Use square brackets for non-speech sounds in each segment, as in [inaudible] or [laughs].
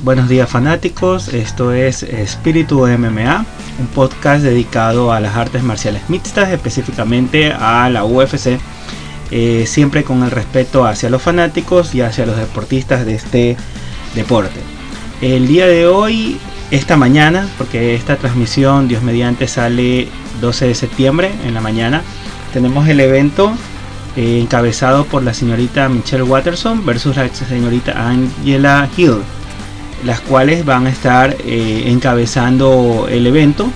Buenos días fanáticos, esto es Espíritu MMA, un podcast dedicado a las artes marciales mixtas, específicamente a la UFC, eh, siempre con el respeto hacia los fanáticos y hacia los deportistas de este deporte. El día de hoy, esta mañana, porque esta transmisión, Dios mediante, sale 12 de septiembre en la mañana, tenemos el evento eh, encabezado por la señorita Michelle Watterson versus la señorita Angela Hill las cuales van a estar eh, encabezando el evento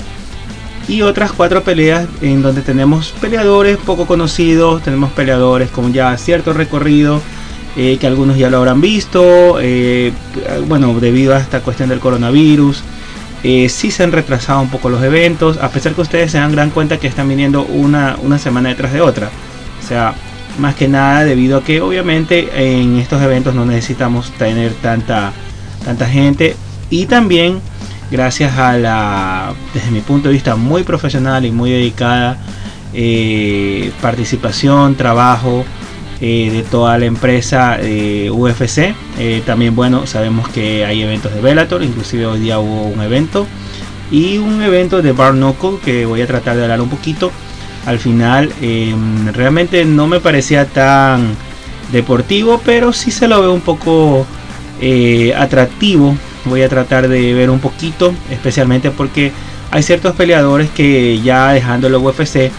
y otras cuatro peleas en donde tenemos peleadores poco conocidos, tenemos peleadores con ya cierto recorrido, eh, que algunos ya lo habrán visto, eh, bueno, debido a esta cuestión del coronavirus, si sí se han retrasado un poco los eventos, a pesar que ustedes se dan gran cuenta que están viniendo una, una semana detrás de otra. O sea, más que nada debido a que obviamente en estos eventos no necesitamos tener tanta tanta gente y también gracias a la, desde mi punto de vista, muy profesional y muy dedicada eh, participación, trabajo eh, de toda la empresa eh, UFC. también, bueno, sabemos que hay eventos de Bellator, inclusive hoy día hubo un evento y un evento de Bar Knuckle que voy a tratar de hablar un poquito. Al final, em, realmente no me parecía tan deportivo, pero sí se lo veo un poco eh, atractivo. Voy a tratar de ver un poquito, especialmente porque hay ciertos peleadores que ya dejando el UFC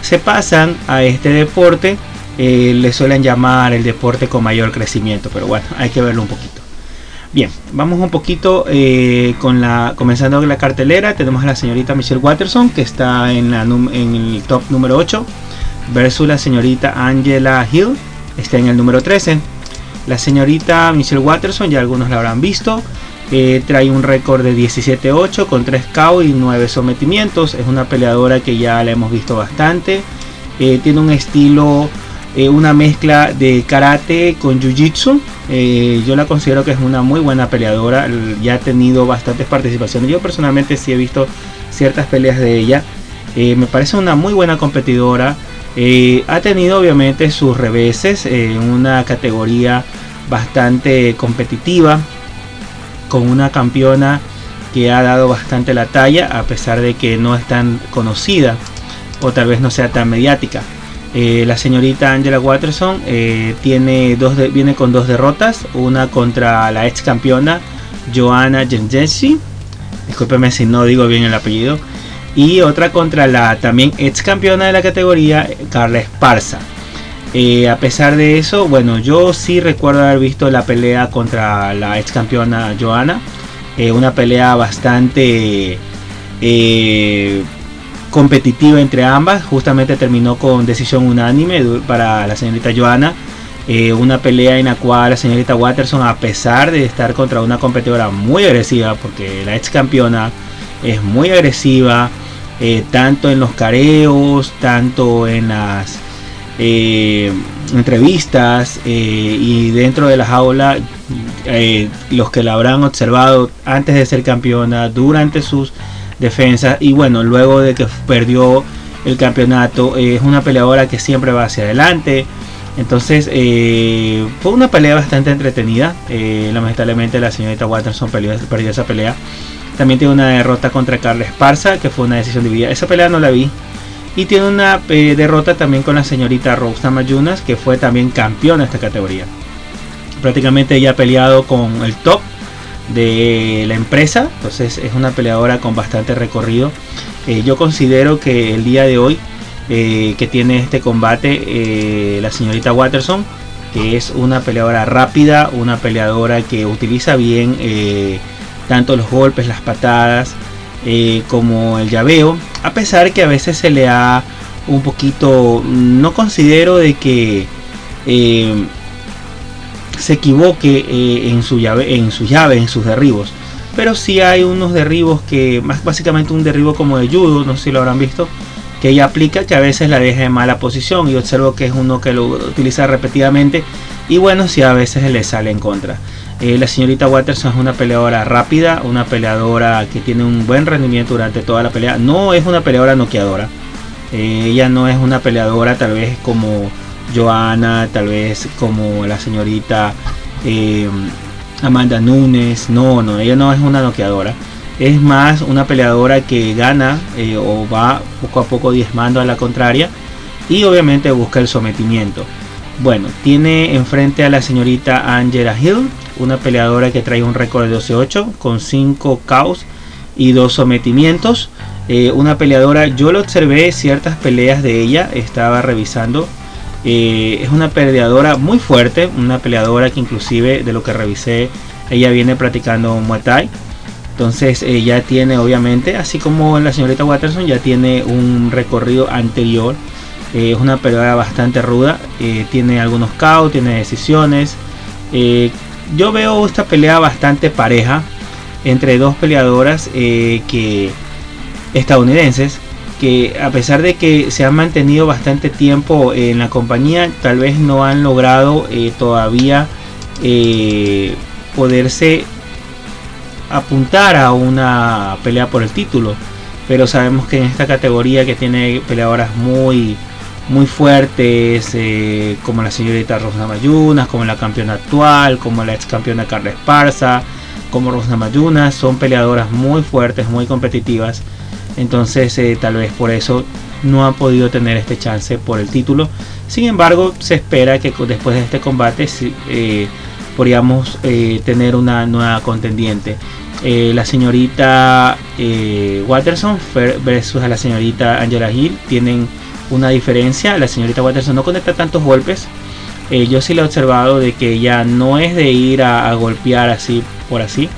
se pasan a este deporte. Eh, le suelen llamar el deporte con mayor crecimiento, pero bueno, hay que verlo un poquito. Bien, vamos un poquito eh, con la comenzando con la cartelera. Tenemos a la señorita Michelle Watterson que está en, la, en el top número 8 versus la señorita Angela Hill, está en el número 13. La señorita Michelle Watterson, ya algunos la habrán visto, eh, trae un récord de 17-8 con 3 KO y 9 sometimientos. Es una peleadora que ya la hemos visto bastante. Eh, tiene un estilo, eh, una mezcla de karate con jiu-jitsu. yo la considero que es una muy buena peleadora. Ya ha tenido bastantes participaciones. Yo personalmente sí he visto ciertas peleas de ella. me parece una muy buena competidora. Eh, ha tenido obviamente sus reveses en una categoría bastante competitiva, con una campeona que ha dado bastante la talla, a pesar de que no es tan conocida o tal vez no sea tan mediática. Eh, la señorita Angela Watterson eh, tiene dos viene con dos derrotas, una contra la ex campeona Joanna Gengensi, discúlpeme si no digo bien el apellido, y otra contra la también ex campeona de la categoría, Carla Esparza. Eh, a pesar de eso, bueno, yo sí recuerdo haber visto la pelea contra la ex campeona Joana. Eh, una pelea bastante eh, competitiva entre ambas. Justamente terminó con decisión unánime para la señorita Joana. una pelea en la cual la señorita Watterson, a pesar de estar contra una competidora muy agresiva, porque la ex campeona es muy agresiva, eh, tanto en los careos, tanto en las eh, entrevistas eh, y dentro de la jaula, los que la habrán observado antes de ser campeona, durante sus defensas y bueno, luego de que perdió el campeonato, es una peleadora que siempre va hacia adelante. Entonces fue una pelea bastante entretenida. lamentablemente la señorita Watterson perdió esa pelea. También tiene una derrota contra Carla Esparza, que fue una decisión dividida. Esa pelea no la vi. Y tiene una eh, derrota también con la señorita Rosa Mayunas, que fue también campeona de esta categoría. Prácticamente ella ha peleado con el top de la empresa. Entonces es una peleadora con bastante recorrido. Eh, yo considero que el día de hoy eh, que tiene este combate la señorita Watterson, que es una peleadora rápida, una peleadora que utiliza bien tanto los golpes, las patadas, eh, como el llaveo, a pesar que a veces se le ha un poquito, no considero de que eh, se equivoque eh, en su llave, en su llave, en sus derribos, pero sí hay unos derribos que, más básicamente un derribo como de judo, no sé si lo habrán visto, que ella aplica que a veces la deja en mala posición. Y observo que es uno que lo utiliza repetidamente. Y bueno, si a veces le sale en contra. Eh, la señorita Watterson es una peleadora rápida, una peleadora que tiene un buen rendimiento durante toda la pelea. No es una peleadora noqueadora. Eh, ella no es una peleadora tal vez como Joana, tal vez como la señorita eh, Amanda Nunes, no, no, ella no es una noqueadora. Es más una peleadora que gana o va poco a poco diezmando a la contraria y obviamente busca el sometimiento. Bueno, tiene enfrente a la señorita Angela Hill, una peleadora que trae un récord de 12-8 con 5 caos y 2 sometimientos. Eh, una peleadora, yo lo observé ciertas peleas de ella, estaba revisando. Eh, es una peleadora muy fuerte, una peleadora que inclusive de lo que revisé, ella viene practicando Muay Thai. Entonces ella tiene obviamente, así como la señorita Watterson, ya tiene un recorrido anterior. Eh, es una peleadora bastante ruda, tiene algunos caos, tiene decisiones. Yo veo esta pelea bastante pareja entre dos peleadoras que estadounidenses que a pesar de que se han mantenido bastante tiempo en la compañía, tal vez no han logrado eh, todavía eh, poderse apuntar a una pelea por el título. Pero sabemos que en esta categoría que tiene peleadoras muy muy fuertes eh, como la señorita Rosa Mayunas, como la campeona actual, como la ex campeona Carla Esparza, como Rosa Mayunas, son peleadoras muy fuertes, muy competitivas entonces eh, tal vez por eso no ha podido tener este chance por el título. Sin embargo, se espera que después de este combate eh, podríamos eh, tener una nueva contendiente. la señorita Watterson versus a la señorita Angela Hill tienen una diferencia. La señorita Watterson no conecta tantos golpes. yo sí le he observado de que ella no es de ir a golpear así por así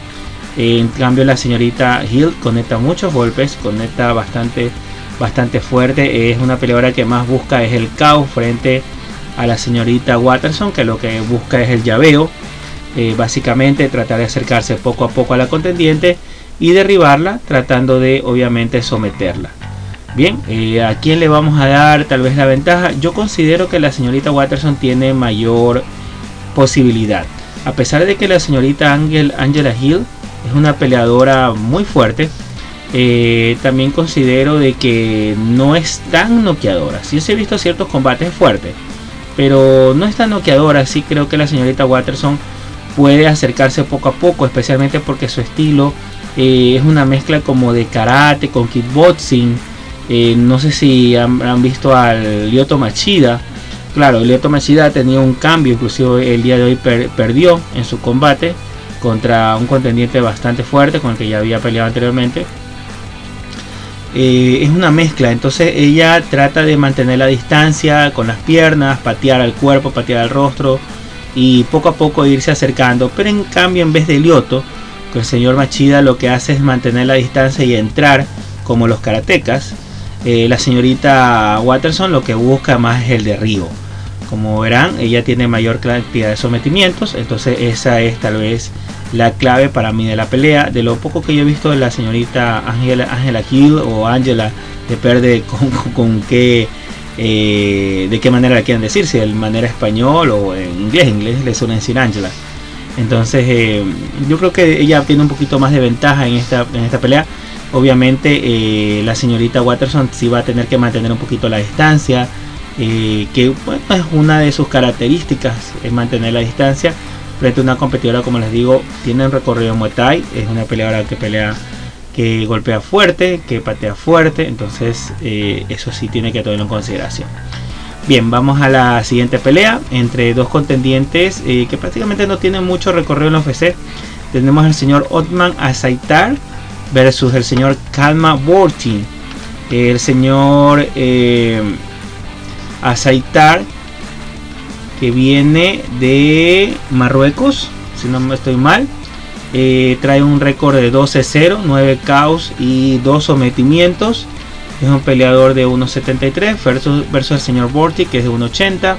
en cambio la señorita Hill conecta muchos golpes, conecta bastante, bastante fuerte. Es una peleadora que más busca es el caos frente a la señorita Watterson, que lo que busca es el llaveo. Eh, básicamente tratar de acercarse poco a poco a la contendiente y derribarla, tratando de obviamente someterla. Bien, eh, ¿a quién le vamos a dar tal vez la ventaja? Yo considero que la señorita Watterson tiene mayor posibilidad. A pesar de que la señorita Angela Hill es una peleadora muy fuerte. Eh, también considero de que no es tan noqueadora. Sí se he visto ciertos combates fuertes, pero no es tan noqueadora. Sí creo que la señorita Watterson puede acercarse poco a poco, especialmente porque su estilo eh, es una mezcla como de karate con kickboxing. No sé si han, visto al Lyoto Machida. Claro, Lyoto Machida ha tenido un cambio, inclusive el día de hoy perdió en su combate contra un contendiente bastante fuerte con el que ya había peleado anteriormente. Eh, es una mezcla, entonces ella trata de mantener la distancia con las piernas, patear al cuerpo, patear al rostro y poco a poco irse acercando. Pero en cambio, en vez de Lioto, que el señor Machida lo que hace es mantener la distancia y entrar como los karatecas. Eh, la señorita Watterson lo que busca más es el derribo. Como verán, ella tiene mayor cantidad de sometimientos, entonces esa es tal vez la clave para mí de la pelea. De lo poco que yo he visto de la señorita Angela, Angela o Angela, depende con, con, qué, eh, de qué manera la quieran decir, si de manera español o en inglés, en inglés le suelen decir Angela. Entonces eh, yo creo que ella tiene un poquito más de ventaja en esta, en esta pelea. Obviamente eh, la señorita Watterson sí va a tener que mantener un poquito la distancia, que es una de sus características, es mantener la distancia frente a una competidora como les digo tiene un recorrido Muay Thai es una peleadora que pelea que golpea fuerte que patea fuerte entonces eh, eso sí tiene que tomarlo en consideración. Bien vamos a la siguiente pelea entre dos contendientes eh, que prácticamente no tienen mucho recorrido en la UFC tenemos al señor Otman Azaitar versus el señor Kalma Bortin el señor eh, Azaitar que viene de Marruecos, si no me estoy mal. Eh, trae un récord de 12-0, 9 caos y 2 sometimientos. Es un peleador de 1.73 versus, versus el señor Borti que es de 1.80.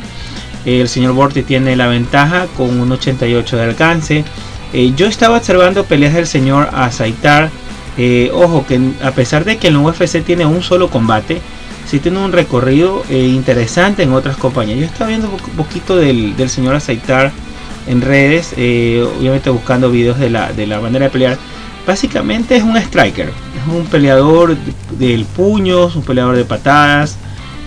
el señor Borti tiene la ventaja con 1.88 de alcance. Eh, yo estaba observando peleas del señor Azaitar. Eh, ojo que a pesar de que en el UFC tiene un solo combate, si tiene un recorrido eh, interesante en otras compañías. Yo estaba viendo un poquito del, señor Aceitar en redes, eh, obviamente buscando videos de la, de la manera de pelear. Básicamente es un striker, es un peleador del puño, un peleador de patadas,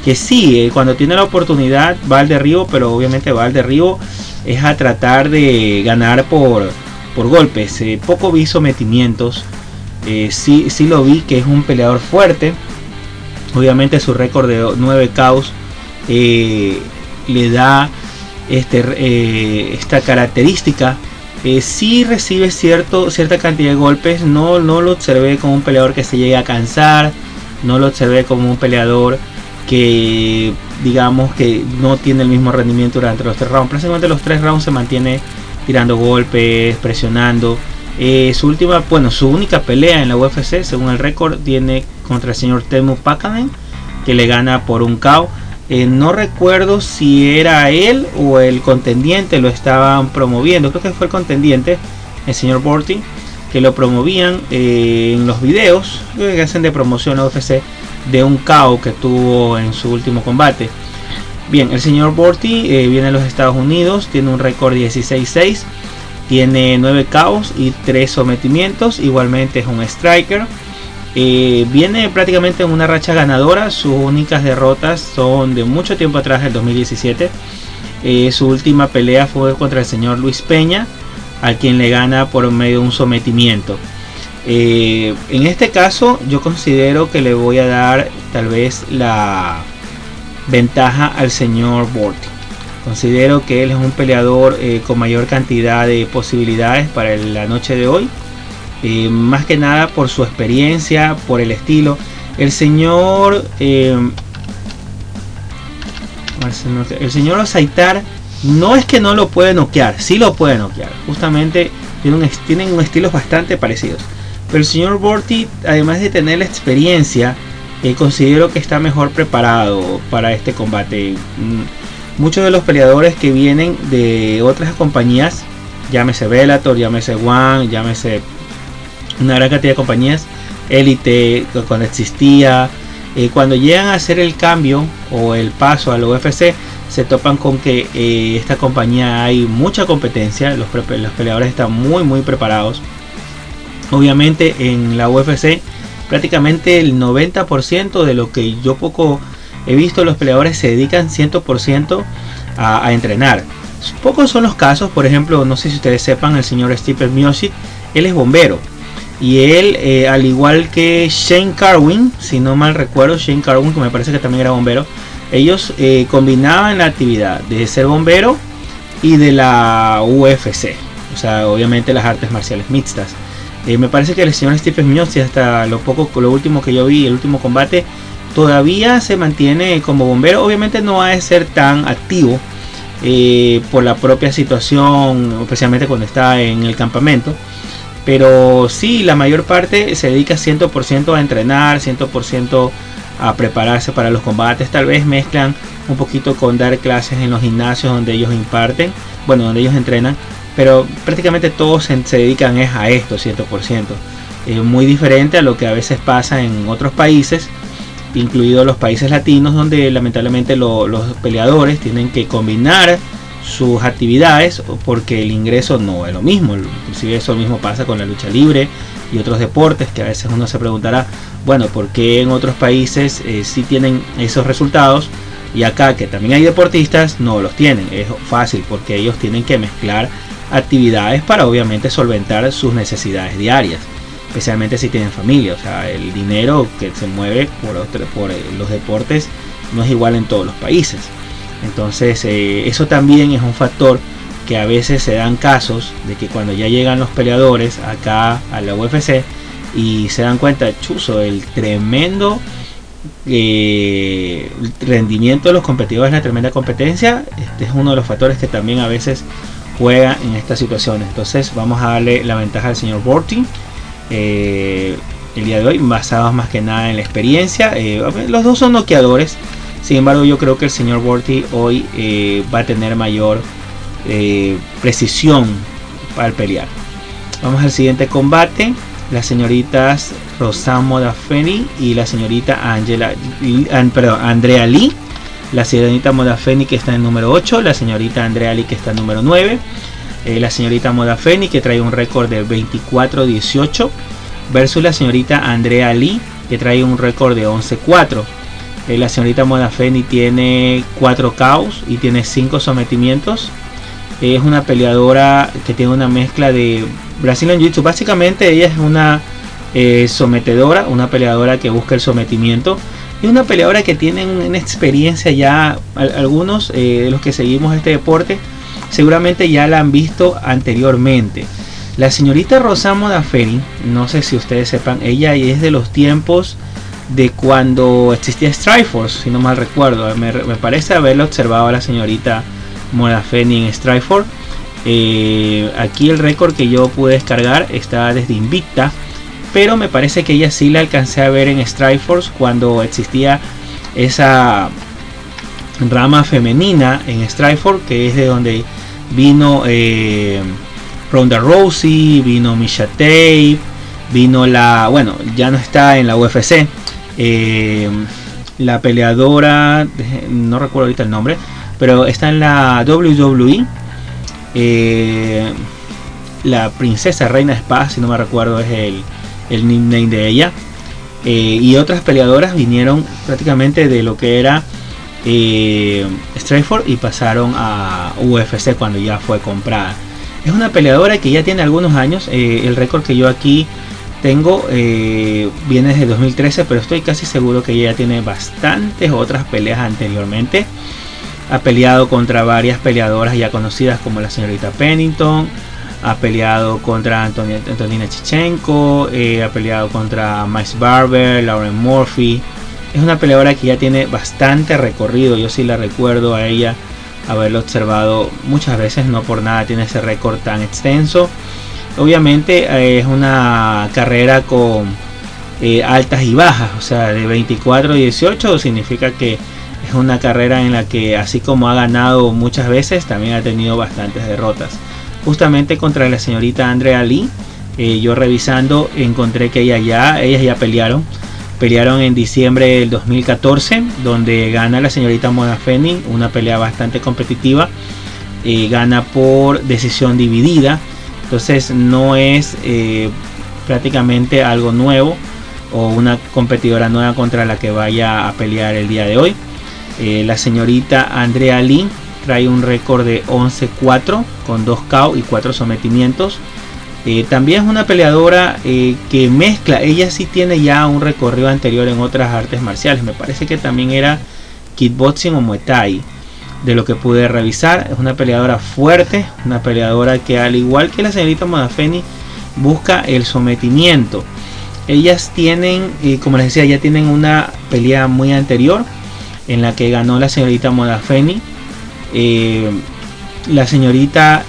que sí, eh, cuando tiene la oportunidad va al derribo, pero obviamente va al derribo es a tratar de ganar por, por golpes. poco vi sometimientos. Sí, sí lo vi que es un peleador fuerte. Obviamente su récord de 9 caos le da este, esta característica eh, si recibe cierto, cierta cantidad de golpes. No, no lo observé como un peleador que se llegue a cansar. No lo observé como un peleador que digamos que no tiene el mismo rendimiento durante los tres rounds. Prácticamente los tres rounds se mantiene tirando golpes, presionando. Eh, su última, bueno, su única pelea en la UFC, según el récord, tiene contra el señor Temu Pakanen, que le gana por un KO. Eh, no recuerdo si era él o el contendiente lo estaban promoviendo. Creo que fue el contendiente, el señor Borty, que lo promovían eh, en los videos que hacen de promoción a UFC de un KO que tuvo en su último combate. Bien, el señor Borty viene de los Estados Unidos, tiene un récord 16-6, tiene 9 KOs y 3 sometimientos, igualmente es un striker. Eh, viene prácticamente en una racha ganadora. Sus únicas derrotas son de mucho tiempo atrás, del 2017. Eh, su última pelea fue contra el señor Luis Peña, a quien le gana por medio de un sometimiento. Eh, en este caso, yo considero que le voy a dar tal vez la ventaja al señor Borti. Considero que él es un peleador con mayor cantidad de posibilidades para la noche de hoy. Eh, más que nada por su experiencia, por el estilo. El señor, eh, el señor Osaitar no es que no lo puede noquear, sí lo puede noquear. Justamente tienen, un, tienen estilos bastante parecidos. Pero el señor Borti, además de tener la experiencia, eh, considero que está mejor preparado para este combate. Mm, muchos de los peleadores que vienen de otras compañías, llámese Bellator, llámese One, llámese una gran cantidad de compañías élite cuando existía. Eh, cuando llegan a hacer el cambio o el paso al UFC, se topan con que eh, esta compañía hay mucha competencia, los, los peleadores están muy muy preparados. Obviamente en la UFC prácticamente el 90% de lo que yo poco he visto los peleadores se dedican 100% a, a, entrenar. Pocos son los casos, por ejemplo, no sé si ustedes sepan, el señor Steve Miocic, él es bombero y él, eh, al igual que Shane Carwin, si no mal recuerdo, Shane Carwin, que me parece que también era bombero, ellos eh, combinaban la actividad de ser bombero y de la UFC. O sea, obviamente las artes marciales mixtas. Eh, me parece que el señor Stephen Miozzi, hasta lo poco, lo último que yo vi, el último combate, todavía se mantiene como bombero. Obviamente no ha de ser tan activo por la propia situación, especialmente cuando está en el campamento. Pero sí, la mayor parte se dedica 100% a entrenar, 100% a prepararse para los combates. Tal vez mezclan un poquito con dar clases en los gimnasios donde ellos imparten, bueno, donde ellos entrenan. Pero prácticamente todos se, dedican es a esto, 100%. Es muy diferente a lo que a veces pasa en otros países, incluidos los países latinos, donde lamentablemente los peleadores tienen que combinar sus actividades porque el ingreso no es lo mismo. Inclusive eso mismo pasa con la lucha libre y otros deportes que a veces uno se preguntará, bueno, ¿por qué en otros países eh, sí tienen esos resultados y acá que también hay deportistas no los tienen? Es fácil porque ellos tienen que mezclar actividades para obviamente solventar sus necesidades diarias. Especialmente si tienen familia, o sea, el dinero que se mueve por, eh, los deportes no es igual en todos los países. Entonces eh, eso también es un factor que a veces se dan casos de que cuando ya llegan los peleadores acá a la UFC y se dan cuenta, chuzo, el tremendo eh, rendimiento de los competidores, la tremenda competencia, este es uno de los factores que también a veces juega en estas situaciones. Entonces vamos a darle la ventaja al señor Borty. Eh, el día de hoy, basados más que nada en la experiencia. los dos son noqueadores. Sin embargo, yo creo que el señor Borty hoy eh, va a tener mayor eh, precisión para pelear. Vamos al siguiente combate. Las señoritas Rosamo Modafeni y la señorita Angela, perdón, Andrea Lee. La señorita Modafeni que está en número 8, la señorita Andrea Lee que está en número 9. Eh, la señorita Modafeni que trae un récord de 24-18 versus la señorita Andrea Lee que trae un récord de 11-4. Eh, la señorita Modafeni tiene 4 caos y tiene 5 sometimientos. Es una peleadora que tiene una mezcla de Brazilian Jiu-Jitsu. Básicamente ella es una eh, sometedora, una peleadora que busca el sometimiento y una peleadora que tiene una experiencia ya, algunos eh, de los que seguimos este deporte seguramente ya la han visto anteriormente. La señorita Rosa Modaferi, no sé si ustedes sepan, ella es de los tiempos de cuando existía Strikeforce, si no mal recuerdo. Me, parece haberlo observado a la señorita Modafeni en Strikeforce. Eh, aquí el récord que yo pude descargar está desde Invicta pero me parece que ella sí la alcancé a ver en Strikeforce cuando existía esa rama femenina en Strikeforce que es de donde vino eh, Ronda Rousey, vino Misha Tate, vino la, bueno, ya no está en la UFC, eh, la peleadora, no recuerdo ahorita el nombre, pero está en la WWE, eh, la princesa reina de espadas, si no me recuerdo es el, el nickname de ella. Eh, y otras peleadoras vinieron prácticamente de lo que era eh, y pasaron a UFC cuando ya fue comprada. Es una peleadora que ya tiene algunos años. Eh, el récord que yo aquí tengo eh, viene desde 2013, pero estoy casi seguro que ella tiene bastantes otras peleas anteriormente. Ha peleado contra varias peleadoras ya conocidas como la señorita Pennington, ha peleado contra Antonina Chichenko, eh, ha peleado contra Max Barber, Lauren Murphy. Es una peleadora que ya tiene bastante recorrido, yo sí la recuerdo a ella haberlo observado muchas veces, no por nada tiene ese récord tan extenso. Obviamente eh, es una carrera con eh, altas y bajas, o sea, de 24 a 18 significa que es una carrera en la que así como ha ganado muchas veces, también ha tenido bastantes derrotas justamente contra la señorita Andrea Lee. Eh, yo revisando encontré que ella ya, ellas ya pelearon. Pelearon en diciembre del 2014, donde gana la señorita Mona Fenning, una pelea bastante competitiva. Eh, gana por decisión dividida. Entonces no es eh, prácticamente algo nuevo o una competidora nueva contra la que vaya a pelear el día de hoy. la señorita Andrea Lee trae un récord de 11-4 con 2 KO y 4 sometimientos. Eh, también es una peleadora eh, que mezcla, ella sí tiene ya un recorrido anterior en otras artes marciales, me parece que también era kickboxing o muay thai, de lo que pude revisar, es una peleadora fuerte, una peleadora que al igual que la señorita Modafeni busca el sometimiento. Ellas tienen, eh, como les decía, ya tienen una pelea muy anterior en la que ganó la señorita Modafeni la señorita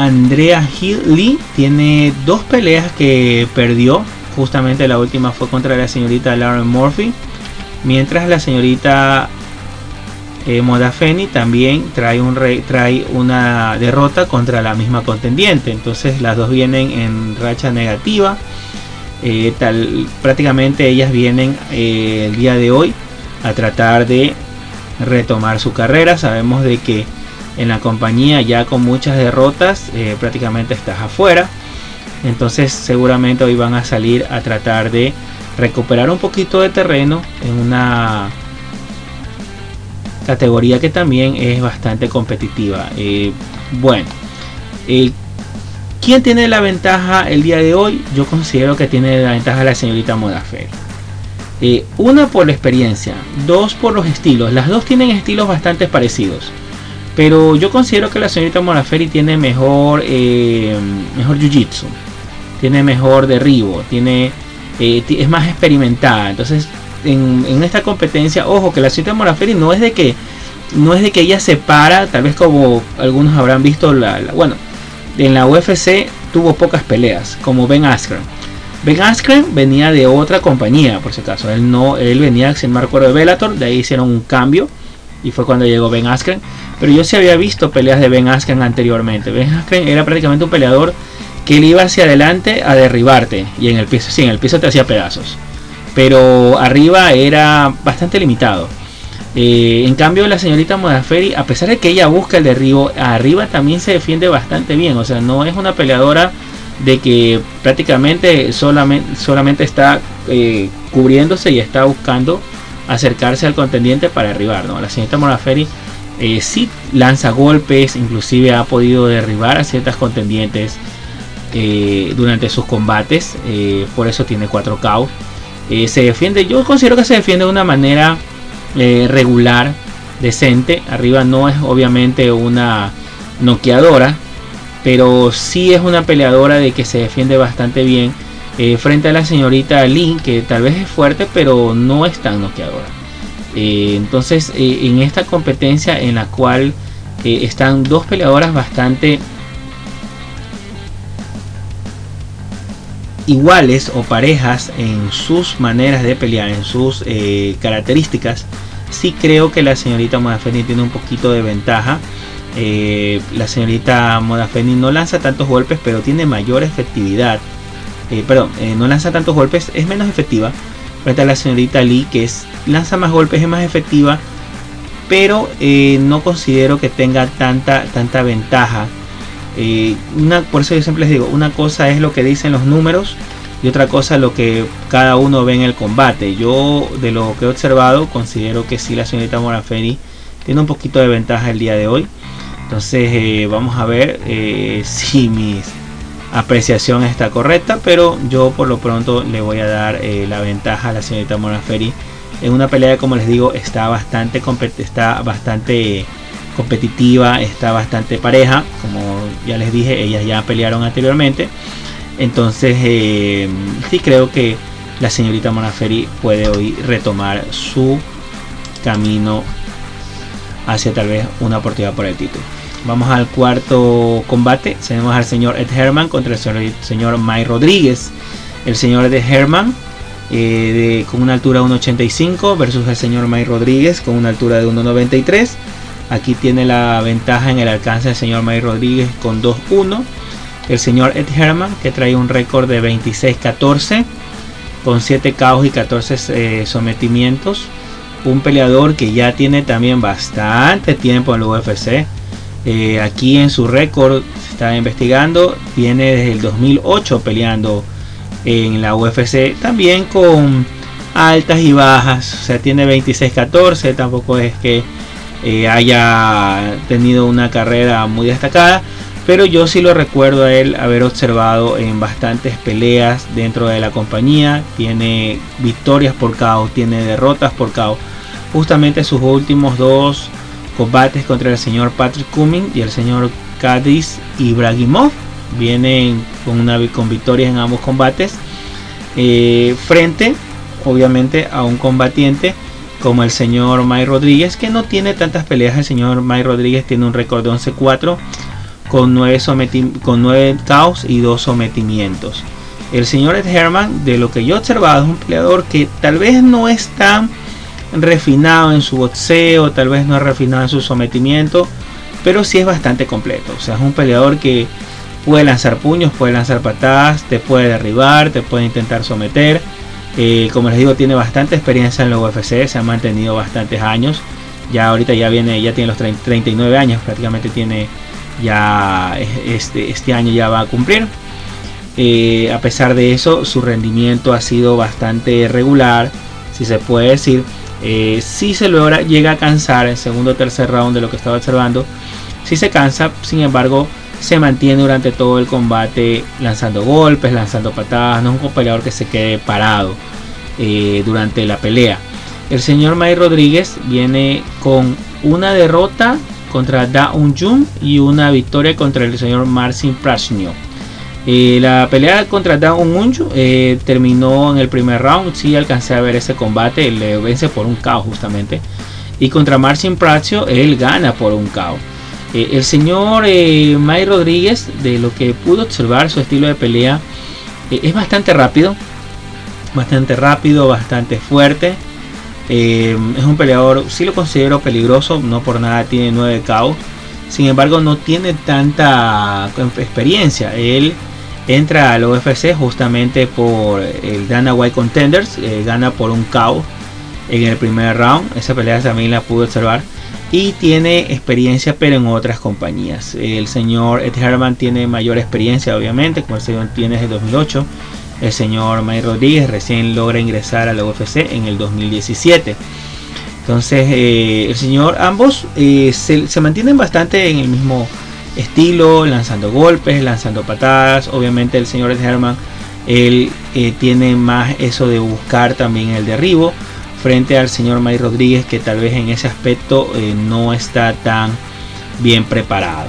Andrea Lee tiene dos peleas que perdió. Justamente la última fue contra la señorita Lauren Murphy. Mientras la señorita eh, Modafeni también trae, un trae una derrota contra la misma contendiente. Entonces las dos vienen en racha negativa. Eh, tal, prácticamente ellas vienen eh, el día de hoy a tratar de retomar su carrera. Sabemos de que en la compañía ya con muchas derrotas eh, prácticamente estás afuera. Entonces seguramente hoy van a salir a tratar de recuperar un poquito de terreno en una categoría que también es bastante competitiva. Eh, bueno, eh, ¿quién tiene la ventaja el día de hoy? Yo considero que tiene la ventaja la señorita Modafer. Una por la experiencia, dos por los estilos. Las dos tienen estilos bastante parecidos. Pero yo considero que la señorita Moraferi tiene mejor, eh, mejor jiu-jitsu. Tiene mejor derribo. Tiene, eh, es más experimentada. Entonces, en, esta competencia, ojo que la señorita Moraferi no es de que no es de que ella se para, tal vez como algunos habrán visto, la, bueno, en la UFC tuvo pocas peleas, como Ben Askren Ben Askren venía de otra compañía, por si acaso. Él no, él venía, sin me de Bellator, de ahí hicieron un cambio y fue cuando llegó Ben Askren. Pero yo sí había visto peleas de Ben Askren anteriormente. Ben Askren era prácticamente un peleador que él iba hacia adelante a derribarte y en el piso, sí, en el piso te hacía pedazos. Pero arriba era bastante limitado. Eh, en cambio, la señorita Modaferi, a pesar de que ella busca el derribo, arriba también se defiende bastante bien. O sea, no es una peleadora de que prácticamente solamente, solamente está eh, cubriéndose y está buscando acercarse al contendiente para arribar. ¿no? La señorita Moraferi Eh, sí lanza golpes, inclusive ha podido derribar a ciertas contendientes eh, durante sus combates, eh, por eso tiene 4 KO. se defiende, yo considero que se defiende de una manera regular, decente. Arriba no es obviamente una noqueadora, pero sí es una peleadora de que se defiende bastante bien frente a la señorita Lin, que tal vez es fuerte, pero no es tan noqueadora. entonces, en esta competencia en la cual están dos peleadoras bastante iguales o parejas en sus maneras de pelear, en sus eh, características, sí creo que la señorita Modafeni tiene un poquito de ventaja. Eh, la señorita Modafeni no lanza tantos golpes, pero tiene mayor efectividad. Eh, perdón, no lanza tantos golpes, es menos efectiva frente a la señorita Lee, que es, lanza más golpes, es más efectiva, pero no considero que tenga tanta, tanta ventaja una, por eso yo siempre les digo, una cosa es lo que dicen los números y otra cosa lo que cada uno ve en el combate. Yo de lo que he observado considero que sí la señorita Moraferi tiene un poquito de ventaja el día de hoy. Entonces eh, vamos a ver eh, [laughs] si mi apreciación está correcta, pero yo por lo pronto le voy a dar eh, la ventaja a la señorita Moraferi en una pelea como les digo está bastante está bastante competitiva, está bastante pareja, como ya les dije, ellas ya pelearon anteriormente. Entonces, eh, sí creo que la señorita Monaferi puede hoy retomar su camino hacia tal vez una oportunidad por el título. Vamos al cuarto combate. Tenemos al señor Ed Herman contra el señor Mike Rodríguez. El señor Ed Herman eh, con una altura de 1.85 versus el señor Mike Rodríguez con una altura de 1.93. Aquí tiene la ventaja en el alcance del señor May Rodríguez con 2-1. El señor Ed Herman que trae un récord de 26-14 con 7 caos y 14 eh, sometimientos. Un peleador que ya tiene también bastante tiempo en la UFC. Eh, aquí en su récord se está investigando. Viene desde el 2008 peleando en la UFC. También con altas y bajas. O sea, tiene 26-14. Tampoco es que eh, haya tenido una carrera muy destacada, pero yo sí lo recuerdo a él haber observado en bastantes peleas dentro de la compañía, tiene victorias por KO, tiene derrotas por KO. Justamente sus últimos dos combates contra el señor Patrick Cumming y el señor Cadiz Ibrahimov vienen con, una, con victorias en ambos combates eh, frente obviamente a un combatiente como el señor Mike Rodríguez, que no tiene tantas peleas. El señor Mike Rodríguez tiene un récord de 11-4 con 9, con 9 caos y 2 sometimientos. El señor Ed Herman, de lo que yo he observado, es un peleador que tal vez no es tan refinado en su boxeo, tal vez no refinado en su sometimiento, pero sí es bastante completo. O sea, es un peleador que puede lanzar puños, puede lanzar patadas, te puede derribar, te puede intentar someter eh, como les digo, tiene bastante experiencia en la UFC, se ha mantenido bastantes años. Ya ahorita ya viene, ya tiene los 39 años, prácticamente tiene ya este, este año ya va a cumplir. Eh, a pesar de eso, su rendimiento ha sido bastante regular, si se puede decir. Eh, si se logra, llega a cansar en segundo o tercer round de lo que estaba observando. Si se cansa, sin embargo, se mantiene durante todo el combate lanzando golpes, lanzando patadas, no es un peleador que se quede parado eh, durante la pelea. El señor May Rodríguez viene con una derrota contra Da Un Jun y una victoria contra el señor Marcin Prasnio. La pelea contra Da Un Jun eh, terminó en el primer round, sí alcancé a ver ese combate, le vence por un KO justamente. Y contra Marcin Prasnio él gana por un KO. Eh, el señor eh, May Rodríguez, de lo que pudo observar su estilo de pelea, es bastante rápido, bastante rápido, bastante fuerte. es un peleador, sí lo considero peligroso, no por nada tiene 9 KO. Sin embargo, no tiene tanta experiencia. Él entra al UFC justamente por el Dana White Contenders, gana por un KO en el primer round. Esa pelea también la pudo observar y tiene experiencia pero en otras compañías. El señor Ed Herman tiene mayor experiencia obviamente, como el señor tiene desde 2008. El señor Mike Rodríguez recién logra ingresar a la UFC en el 2017. Entonces, el señor, ambos se, se mantienen bastante en el mismo estilo, lanzando golpes, lanzando patadas. Obviamente el señor Herman, él eh, tiene más eso de buscar también el derribo frente al señor May Rodríguez que tal vez en ese aspecto eh, no está tan bien preparado.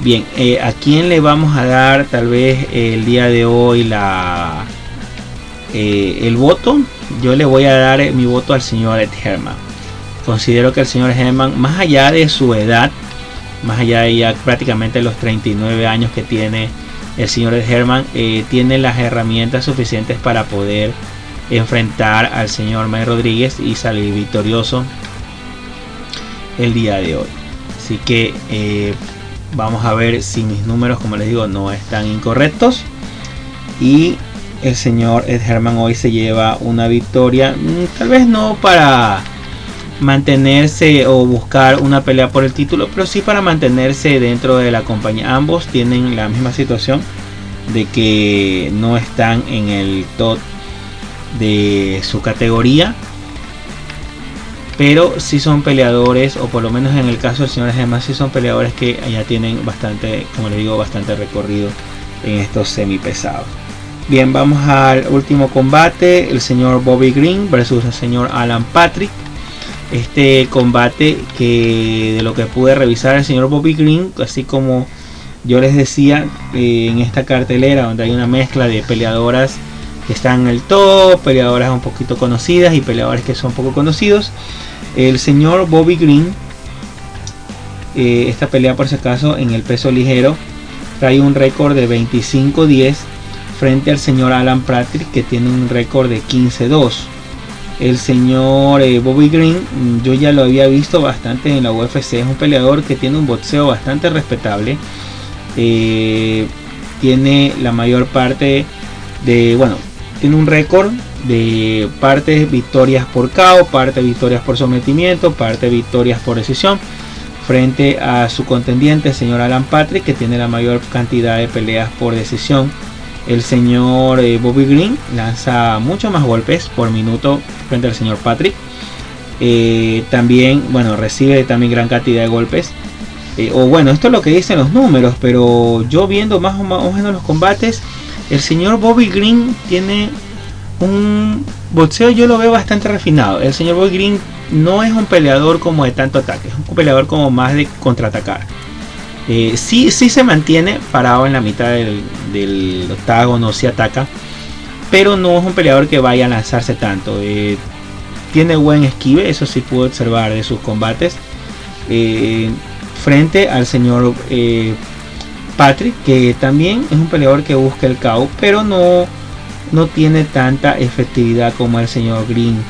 Bien, eh, ¿a quién le vamos a dar tal vez el día de hoy la el voto? Yo le voy a dar mi voto al señor Ed Herman. Considero que el señor Herman, más allá de su edad, más allá de ya prácticamente los 39 años que tiene el señor Herman, eh, tiene las herramientas suficientes para poder enfrentar al señor May Rodríguez y salir victorioso el día de hoy. Así que eh, vamos a ver si mis números, como les digo, no están incorrectos. Y el señor Ed Herman hoy se lleva una victoria, mm, tal vez no para mantenerse o buscar una pelea por el título, pero sí para mantenerse dentro de la compañía. Ambos tienen la misma situación de que no están en el top de su categoría, pero sí son peleadores, o por lo menos en el caso del señor Gemma, sí son peleadores que ya tienen bastante, como le digo, bastante recorrido en estos semipesados. Bien, vamos al último combate, el señor Bobby Green versus el señor Alan Patrick este combate que de lo que pude revisar el señor Bobby Green, así como yo les decía eh, en esta cartelera donde hay una mezcla de peleadoras que están en el top, peleadoras un poquito conocidas y peleadores que son poco conocidos. El señor Bobby Green, eh, esta pelea por si acaso en el peso ligero, trae un récord de 25-10 frente al señor Alan Patrick que tiene un récord de 15-2 el señor eh, Bobby Green, mm, yo ya lo había visto bastante en la UFC, es un peleador que tiene un boxeo bastante respetable. Eh, tiene la mayor parte de, bueno, tiene un récord de partes victorias por KO, parte victorias por sometimiento, parte victorias por decisión, frente a su contendiente, el señor Alan Patrick, que tiene la mayor cantidad de peleas por decisión el señor eh, Bobby Green lanza mucho más golpes por minuto frente al señor Patrick. Eh, también, bueno, recibe también gran cantidad de golpes. Eh, o bueno, esto es lo que dicen los números, pero yo viendo más o, menos los combates, el señor Bobby Green tiene un boxeo, yo lo veo bastante refinado. El señor Bobby Green no es un peleador como de tanto ataque, es un peleador como más de contraatacar. Eh, sí, sí se mantiene parado en la mitad del, del octágono, si ataca, pero no es un peleador que vaya a lanzarse tanto. Eh, tiene buen esquive, eso sí puedo observar de sus combates. Eh, frente al señor Patrick, que también es un peleador que busca el caos, pero no, no tiene tanta efectividad como el señor Green,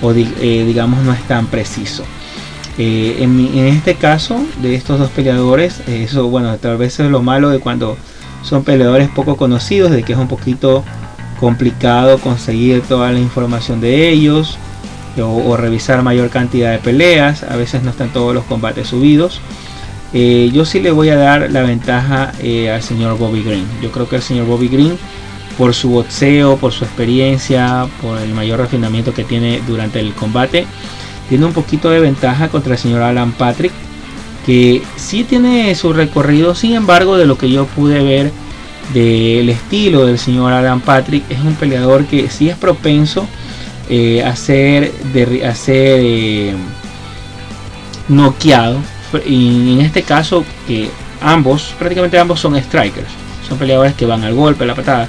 o digamos no es tan preciso. Eh, en, este caso de estos dos peleadores, eh, eso bueno, tal vez es lo malo de cuando son peleadores poco conocidos, de que es un poquito complicado conseguir toda la información de ellos o, revisar mayor cantidad de peleas, a veces no están todos los combates subidos. Eh, yo sí le voy a dar la ventaja al señor Bobby Green. Yo creo que el señor Bobby Green, por su boxeo, por su experiencia, por el mayor refinamiento que tiene durante el combate, tiene un poquito de ventaja contra el señor Alan Patrick, que sí tiene su recorrido, sin embargo, de lo que yo pude ver del estilo del señor Alan Patrick, es un peleador que sí es propenso eh, a ser, de, a eh, noqueado. En este caso, que ambos, prácticamente ambos son strikers, son peleadores que van al golpe, a la patada,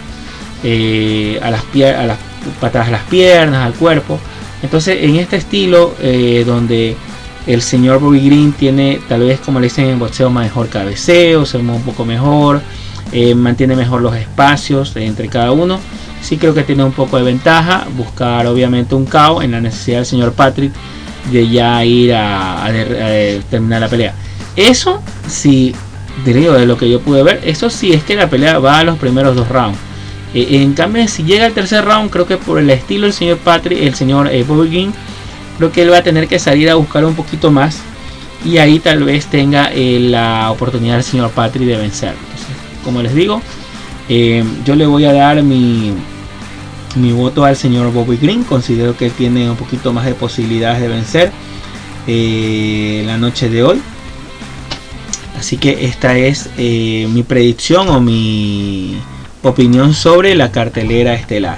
eh, a, patadas a las piernas, al cuerpo. Entonces, en este estilo, eh, donde el señor Bobby Green tiene, tal vez como le dicen en boxeo, mejor cabeceo, se mueve un poco mejor, eh, mantiene mejor los espacios entre cada uno. Sí creo que tiene un poco de ventaja, buscar obviamente un KO en la necesidad del señor Patrick de ya ir a, terminar la pelea. Eso diría de lo que yo pude ver, eso sí es que la pelea va a los primeros dos rounds eh, en cambio, si llega al tercer round, creo que por el estilo del señor Patrick, el señor eh, Bobby creo que él va a tener que salir a buscar un poquito más. Y ahí tal vez tenga eh, la oportunidad del señor Patrick de vencer. como les digo, yo le voy a dar mi, mi voto al señor Bobby Green. Considero que tiene un poquito más de posibilidades de vencer. la noche de hoy. Así que esta es mi predicción o mi opinión sobre la cartelera estelar.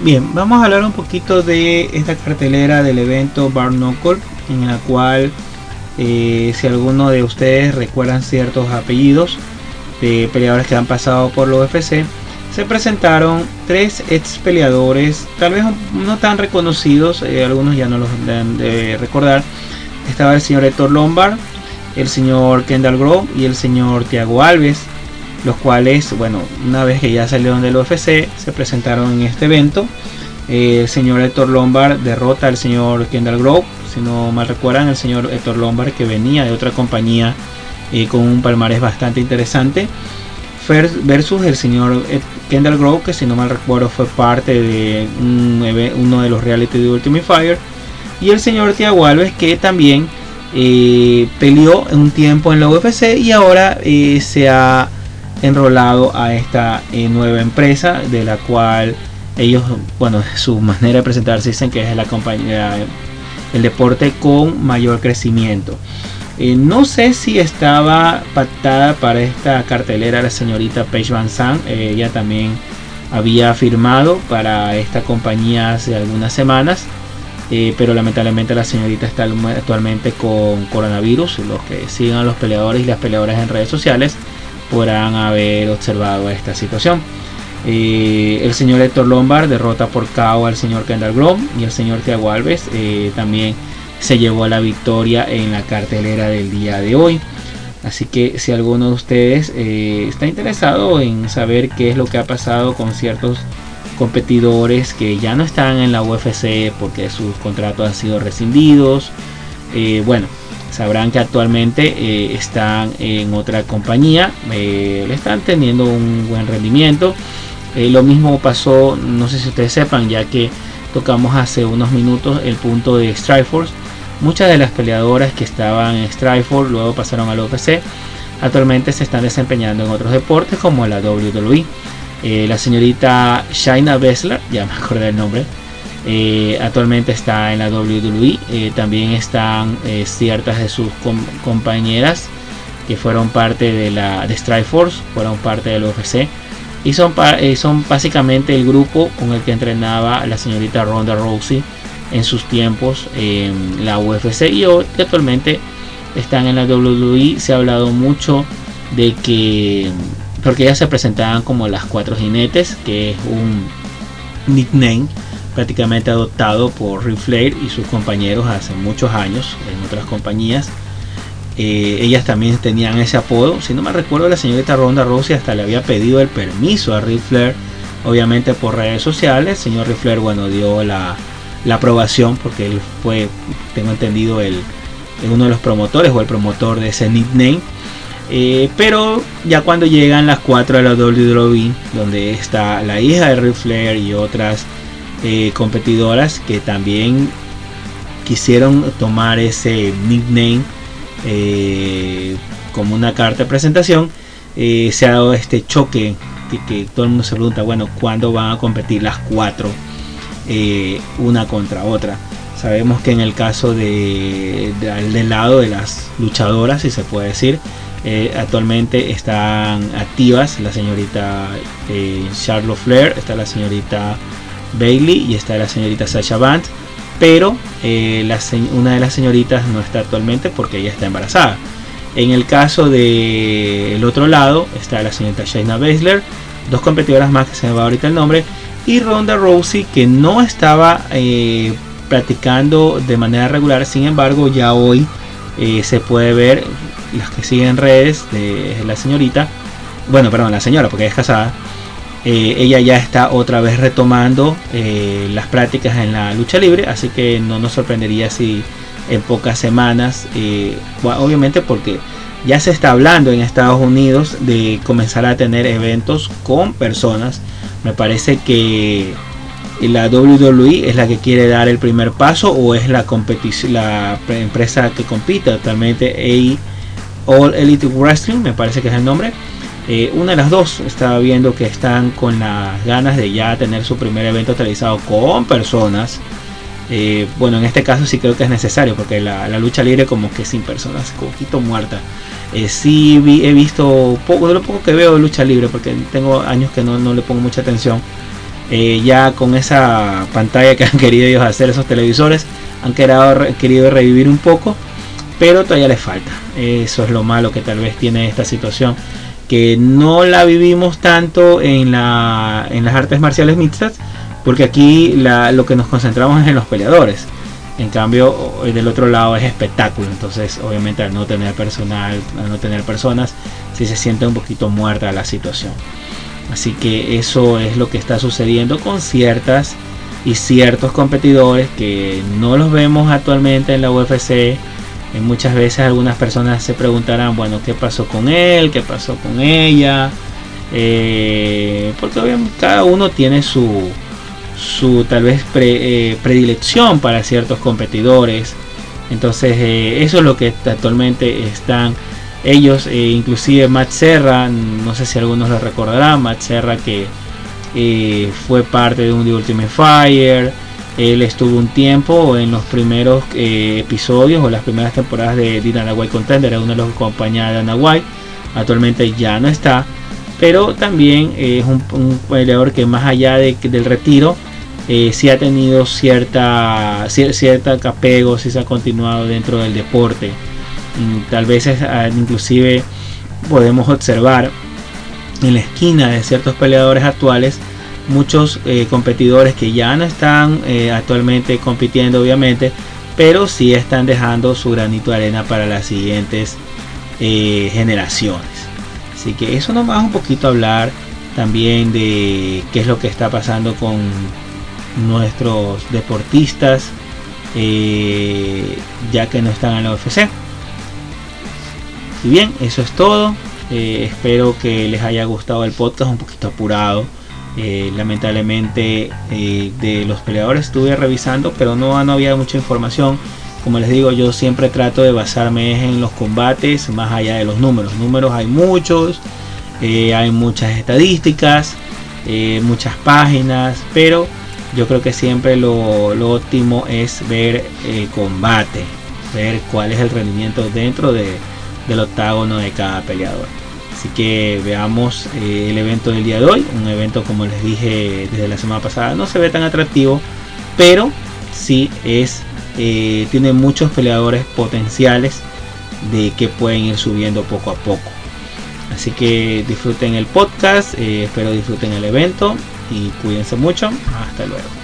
Bien, vamos a hablar un poquito de esta cartelera del evento Bar en la cual eh, si alguno de ustedes recuerdan ciertos apellidos de peleadores que han pasado por los UFC, se presentaron tres ex peleadores, tal vez no tan reconocidos, eh, algunos ya no los deben de recordar. Estaba el señor Héctor Lombard, el señor Kendall Grove y el señor Thiago Alves los cuales, bueno, una vez que ya salieron del UFC, se presentaron en este evento. Eh, el señor Héctor Lombard derrota al señor Kendall Grove, si no mal recuerdan, el señor Héctor Lombard que venía de otra compañía eh, con un palmarés bastante interesante, versus el señor Kendall Grove, que si no mal recuerdo fue parte de uno de los reality de Ultimate Fire, y el señor Thiago Alves que también eh, peleó un tiempo en la UFC y ahora se ha enrolado a esta eh, nueva empresa de la cual ellos, bueno, [laughs] su manera de presentarse dicen que es la compañía, el deporte con mayor crecimiento. Eh, no sé si estaba pactada para esta cartelera la señorita Paige Van. Eh, ella también había firmado para esta compañía hace algunas semanas. Pero lamentablemente la señorita está actualmente con coronavirus. Los que sigan a los peleadores y las peleadoras en redes sociales podrán haber observado esta situación. Eh, el señor Héctor Lombard derrota por KO al señor Kendall Grom y el señor Thiago Alves eh, también se llevó la victoria en la cartelera del día de hoy. Así que si alguno de ustedes eh, está interesado en saber qué es lo que ha pasado con ciertos competidores que ya no están en la UFC porque sus contratos han sido rescindidos, bueno, sabrán que actualmente eh, están en otra compañía, eh, están teniendo un buen rendimiento. Eh, lo mismo pasó, no sé si ustedes sepan, ya que tocamos hace unos minutos el punto de Strikeforce. Muchas de las peleadoras que estaban en Strikeforce luego pasaron al UFC. Actualmente se están desempeñando en otros deportes como la WWE. La señorita Shaina Bessler, ya me acordé el nombre, eh, actualmente está en la WWE. Eh, también están eh, ciertas de sus compañeras que fueron parte de la de Strikeforce, fueron parte del UFC. Y son, son básicamente el grupo con el que entrenaba la señorita Ronda Rousey en sus tiempos en la UFC. Y hoy actualmente están en la WWE. Se ha hablado mucho de que, porque ellas se presentaban como las cuatro jinetes, que es un nickname prácticamente adoptado por Ric Flair y sus compañeros hace muchos años en otras compañías. Eh, ellas también tenían ese apodo. Si no me recuerdo, la señorita Ronda Rousey hasta le había pedido el permiso a Ric Flair, obviamente por redes sociales. El señor Ric Flair, bueno, dio la, aprobación porque él fue, tengo entendido, el, uno de los promotores o el promotor de ese nickname. Eh, pero ya cuando llegan las cuatro a la WWE, donde está la hija de Ric Flair y otras eh, competidoras que también quisieron tomar ese nickname eh, como una carta de presentación. Se ha dado este choque que, todo el mundo se pregunta, bueno, ¿cuándo van a competir las cuatro una contra otra? Sabemos que en el caso de, del lado de las luchadoras, si se puede decir, actualmente están activas la señorita Charlotte Flair, está la señorita Bailey y está la señorita Sasha Band, pero eh, una de las señoritas no está actualmente porque ella está embarazada. En el caso del otro lado está la señorita Shayna Baszler, dos competidoras más que se me va ahorita el nombre, y Ronda Rousey que no estaba eh, practicando de manera regular, sin embargo ya hoy eh, se puede ver las que siguen redes de la señorita, bueno, perdón, la señora porque es casada, eh, ella ya está otra vez retomando eh, las prácticas en la lucha libre, así que no nos sorprendería si en pocas semanas, eh, obviamente porque ya se está hablando en Estados Unidos de comenzar a tener eventos con personas. Me parece que la WWE es la que quiere dar el primer paso o es la la empresa que compite actualmente, All Elite Wrestling, me parece que es el nombre eh, una de las dos estaba viendo que están con las ganas de ya tener su primer evento realizado con personas. Eh, bueno, en este caso sí creo que es necesario porque la, lucha libre como que sin personas, un poquito muerta. Eh, sí he visto poco de lo poco que veo de lucha libre porque tengo años que no, le pongo mucha atención. Ya con esa pantalla que han [laughs] querido ellos hacer esos televisores han querido, querido revivir un poco pero todavía les falta eso es lo malo que tal vez tiene esta situación que no la vivimos tanto en, la, en las artes marciales mixtas porque aquí lo que nos concentramos es en los peleadores en cambio, del otro lado es espectáculo. Entonces, obviamente, al no tener personal, al no tener personas, sí se siente un poquito muerta la situación. Así que eso es lo que está sucediendo con ciertas y ciertos competidores que no los vemos actualmente en la UFC. Y muchas veces algunas personas se preguntarán, bueno, ¿qué pasó con él? ¿Qué pasó con ella? Eh, porque obviamente cada uno tiene su, su tal vez eh, predilección para ciertos competidores. Entonces eh, eso es lo que actualmente están ellos, eh, inclusive Matt Serra, no sé si algunos lo recordarán, Matt Serra que fue parte de un The Ultimate Fire, él estuvo un tiempo en los primeros episodios o las primeras temporadas de White Contender, era uno de los compañeros de Dana White, actualmente ya no está, pero también es un, peleador que más allá del retiro, eh, si ha tenido cierta, cierta apego, si se ha continuado dentro del deporte. Mm, tal vez ah, inclusive podemos observar en la esquina de ciertos peleadores actuales muchos eh, competidores que ya no están eh, actualmente compitiendo obviamente pero sí están dejando su granito de arena para las siguientes generaciones así que eso nos va un poquito hablar también de qué es lo que está pasando con nuestros deportistas eh, ya que no están en la UFC. Y bien, eso es todo. Eh, espero que les haya gustado el podcast un poquito apurado. Eh, lamentablemente de los peleadores estuve revisando, pero no, no había mucha información. Como les digo, yo siempre trato de basarme en los combates más allá de los números. Números hay muchos, hay muchas estadísticas, muchas páginas, pero yo creo que siempre lo, óptimo es ver el combate, ver cuál es el rendimiento dentro de, del octágono de cada peleador. Así que veamos eh, el evento del día de hoy, un evento como les dije desde la semana pasada, no se ve tan atractivo, pero sí es, eh, tiene muchos peleadores potenciales de que pueden ir subiendo poco a poco. Así que disfruten el podcast, eh, espero disfruten el evento y cuídense mucho. Hasta luego.